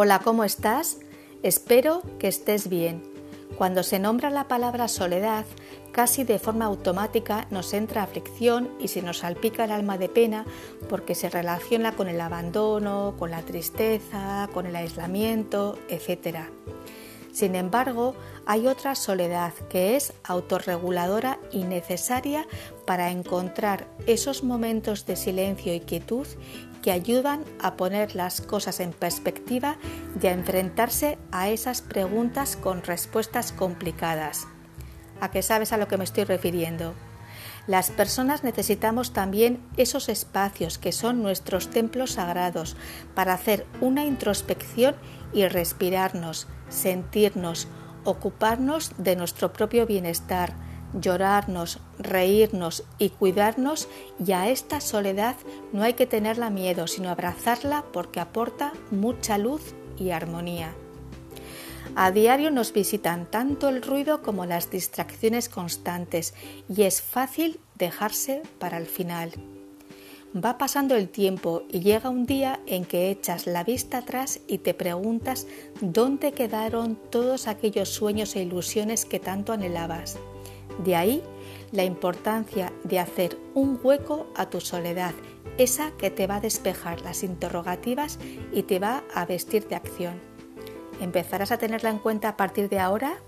Hola, ¿cómo estás? Espero que estés bien. Cuando se nombra la palabra soledad, casi de forma automática nos entra aflicción y se nos salpica el alma de pena porque se relaciona con el abandono, con la tristeza, con el aislamiento, etc. Sin embargo, hay otra soledad que es autorreguladora y necesaria para encontrar esos momentos de silencio y quietud que ayudan a poner las cosas en perspectiva y a enfrentarse a esas preguntas con respuestas complicadas. ¿A qué sabes a lo que me estoy refiriendo? Las personas necesitamos también esos espacios que son nuestros templos sagrados para hacer una introspección y respirarnos, sentirnos, ocuparnos de nuestro propio bienestar, llorarnos, reírnos y cuidarnos y a esta soledad no hay que tenerla miedo, sino abrazarla porque aporta mucha luz y armonía. A diario nos visitan tanto el ruido como las distracciones constantes y es fácil dejarse para el final. Va pasando el tiempo y llega un día en que echas la vista atrás y te preguntas dónde quedaron todos aquellos sueños e ilusiones que tanto anhelabas. De ahí la importancia de hacer un hueco a tu soledad, esa que te va a despejar las interrogativas y te va a vestir de acción. ¿Empezarás a tenerla en cuenta a partir de ahora?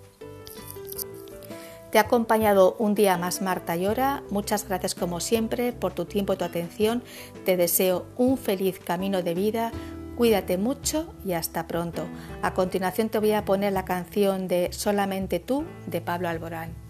Te ha acompañado un día más Marta Llora. Muchas gracias como siempre por tu tiempo y tu atención. Te deseo un feliz camino de vida. Cuídate mucho y hasta pronto. A continuación te voy a poner la canción de Solamente tú de Pablo Alborán.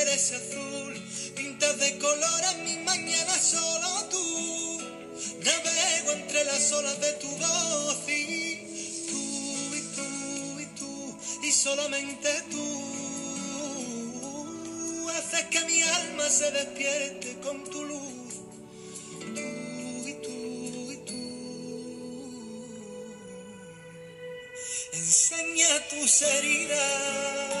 azul. Pintas de colores mi mañana solo tú. Navego entre las olas de tu voz y tú y tú y tú y solamente tú. Haces que mi alma se despierte con tu luz. Tú y tú y tú. Enseña tus heridas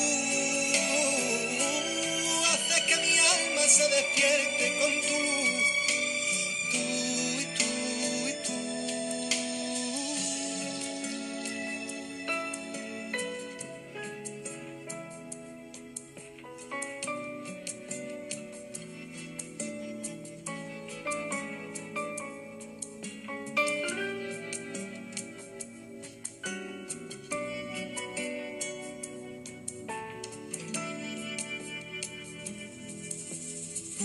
se despierte con tu luz.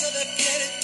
se despierte.